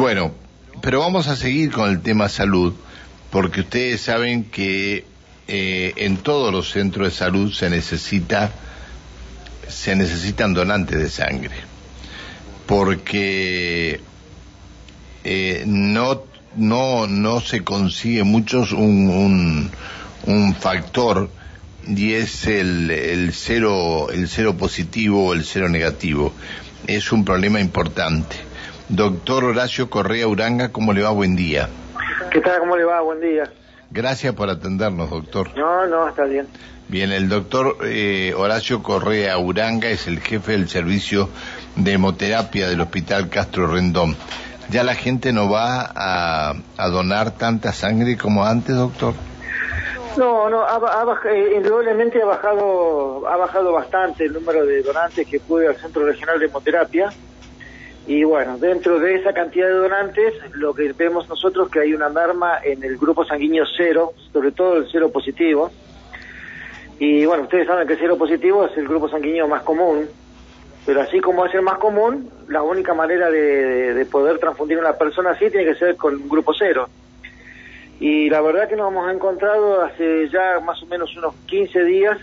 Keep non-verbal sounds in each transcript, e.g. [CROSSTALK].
Bueno, pero vamos a seguir con el tema salud, porque ustedes saben que eh, en todos los centros de salud se necesita se necesitan donantes de sangre, porque eh, no no no se consigue muchos un, un, un factor y es el, el cero el cero positivo o el cero negativo. Es un problema importante doctor Horacio Correa Uranga cómo le va buen día. Qué tal cómo le va buen día. Gracias por atendernos doctor. No no está bien. Bien el doctor eh, Horacio Correa Uranga es el jefe del servicio de hemoterapia del hospital Castro Rendón. Ya la gente no va a, a donar tanta sangre como antes doctor no, no, ha, ha, eh, indudablemente ha bajado, ha bajado bastante el número de donantes que acude al Centro Regional de Hemoterapia. Y bueno, dentro de esa cantidad de donantes, lo que vemos nosotros que hay una alarma en el grupo sanguíneo cero, sobre todo el cero positivo. Y bueno, ustedes saben que el cero positivo es el grupo sanguíneo más común, pero así como es el más común, la única manera de, de poder transfundir a una persona así tiene que ser con un grupo cero y la verdad que nos hemos encontrado hace ya más o menos unos 15 días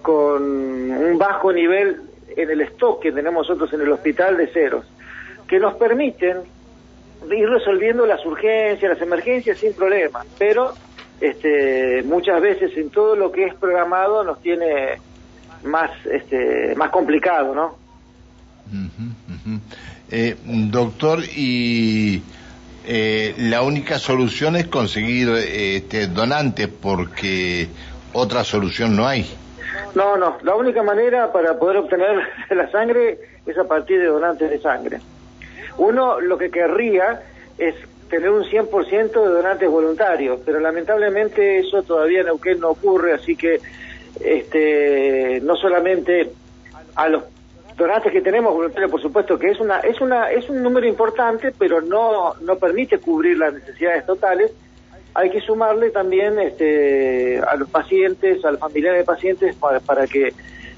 con un bajo nivel en el stock que tenemos nosotros en el hospital de ceros, que nos permiten ir resolviendo las urgencias, las emergencias sin problema, pero este, muchas veces en todo lo que es programado nos tiene más, este, más complicado, ¿no? Eh, doctor, y eh, la única solución es conseguir este, donantes porque otra solución no hay. No, no, la única manera para poder obtener [LAUGHS] la sangre es a partir de donantes de sangre. Uno lo que querría es tener un 100% de donantes voluntarios, pero lamentablemente eso todavía en Neuquén no ocurre, así que este, no solamente a los donantes que tenemos voluntarios, por supuesto que es una es una es un número importante, pero no no permite cubrir las necesidades totales. Hay que sumarle también este a los pacientes, a los familiares de pacientes para, para que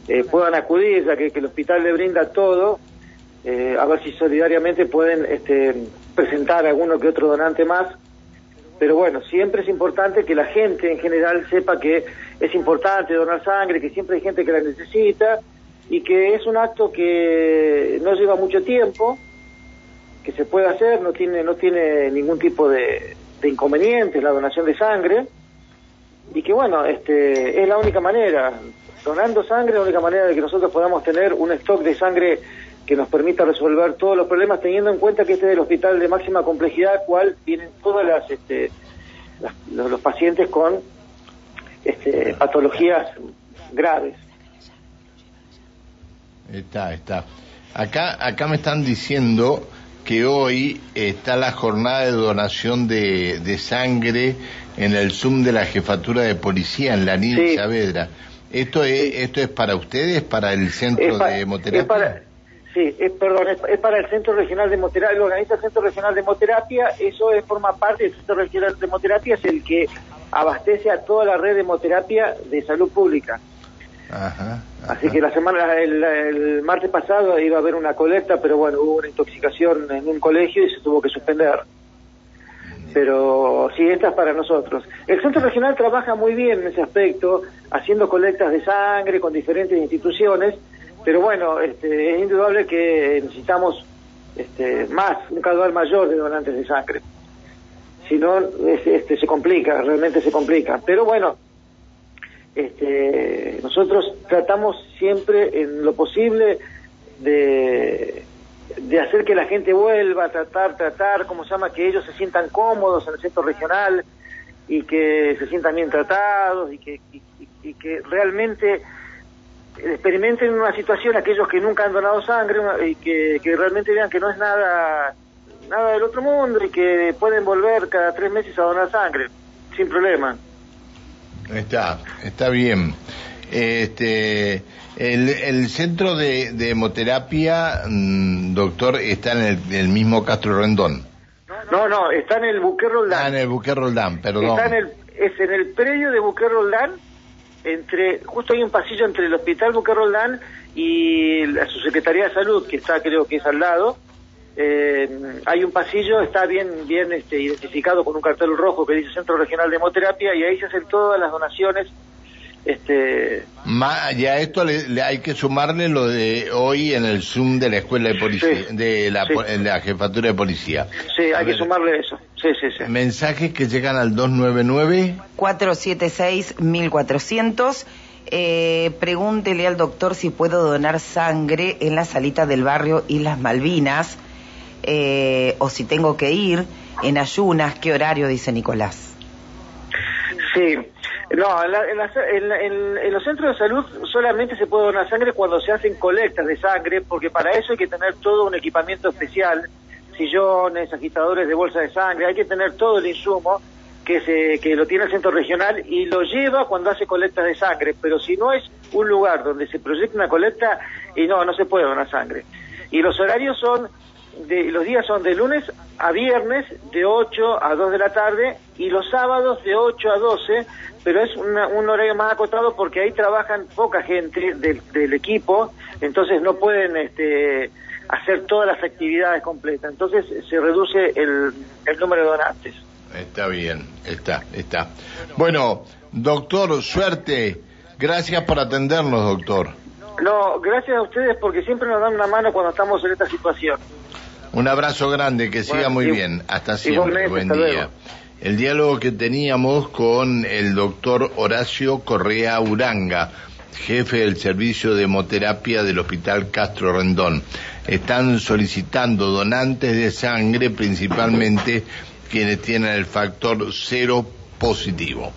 eh, puedan acudir, ya que, que, el hospital le brinda todo, eh, a ver si solidariamente pueden este, presentar alguno que otro donante más. Pero bueno, siempre es importante que la gente en general sepa que es importante donar sangre, que siempre hay gente que la necesita y que es un acto que no lleva mucho tiempo, que se puede hacer, no tiene, no tiene ningún tipo de, de inconveniente la donación de sangre, y que bueno, este, es la única manera, donando sangre la única manera de que nosotros podamos tener un stock de sangre que nos permita resolver todos los problemas, teniendo en cuenta que este es el hospital de máxima complejidad, cual vienen todas las, este, las, los, los, pacientes con este, patologías graves. Está, está. Acá, acá me están diciendo que hoy está la jornada de donación de, de sangre en el Zoom de la jefatura de policía en la Nil sí. Saavedra. ¿Esto es, ¿Esto es para ustedes, para el centro para, de hemoterapia? Sí, es, perdón, es, es, para el Centro Regional de Hemoterapia, lo organiza el Centro Regional de Hemoterapia, eso es, forma parte del Centro Regional de Hemoterapia, es el que abastece a toda la red de hemoterapia de salud pública. Ajá, ajá. Así que la semana, el, el, martes pasado iba a haber una colecta, pero bueno, hubo una intoxicación en un colegio y se tuvo que suspender. Pero sí, esta es para nosotros. El centro regional trabaja muy bien en ese aspecto, haciendo colectas de sangre con diferentes instituciones, pero bueno, este, es indudable que necesitamos este, más, un caudal mayor de donantes de sangre. Si no, este, se complica, realmente se complica. Pero bueno, este, nosotros tratamos siempre en lo posible de, hacer que la gente vuelva a tratar, tratar, como se llama, que ellos se sientan cómodos en el centro regional y que se sientan bien tratados y que, y que realmente experimenten una situación aquellos que nunca han donado sangre y que, que realmente vean que no es nada nada del otro mundo y que pueden volver cada tres meses a donar sangre sin problema. Está, está bien. Este, el, el centro de, de hemoterapia, mmm, doctor, está en el, el, mismo Castro Rendón. No, no, está en el Buque Roldán. Ah, en el Buque Roldán, perdón. Está en el, es en el predio de Buque Roldán, entre, justo hay un pasillo entre el Hospital Buque Roldán y la Subsecretaría de Salud, que está creo que es al lado, eh, hay un pasillo, está bien, bien este, identificado con un cartel rojo que dice Centro Regional de Hemoterapia y ahí se hacen todas las donaciones. Este... y a esto le, hay que sumarle lo de hoy en el Zoom de la Escuela de Policía, de la, Jefatura de Policía. Sí, hay que sumarle eso. Sí, sí, sí. Mensajes que llegan al 299 476 1400 eh, pregúntele al doctor si puedo donar sangre en la salita del barrio Islas Malvinas eh, o si tengo que ir en ayunas, ¿qué horario dice Nicolás? Sí, no, en, los centros de salud solamente se puede donar sangre cuando se hacen colectas de sangre, porque para eso hay que tener todo un equipamiento especial, sillones, agitadores de bolsa de sangre, hay que tener todo el insumo que, se, que lo tiene el centro regional y lo lleva cuando hace colectas de sangre, pero si no es un lugar donde se proyecta una colecta, y no, no se puede donar sangre. Y los horarios son de, los días son de lunes a viernes de 8 a 2 de la tarde y los sábados de 8 a 12, pero es un horario más acotado porque ahí trabajan poca gente del, equipo, entonces no pueden este, hacer todas las actividades completas, entonces se reduce el, el número de donantes. Está bien, está, está. Bueno, doctor, suerte. Gracias por atendernos, doctor. No, gracias a ustedes porque siempre nos dan una mano cuando estamos en esta situación. Un abrazo grande, que siga muy bien. Hasta siempre. Buen día. El diálogo que teníamos con el doctor Horacio Correa Uranga, jefe del servicio de hemoterapia del Hospital Castro Rendón. Están solicitando donantes de sangre, principalmente quienes tienen el factor cero positivo.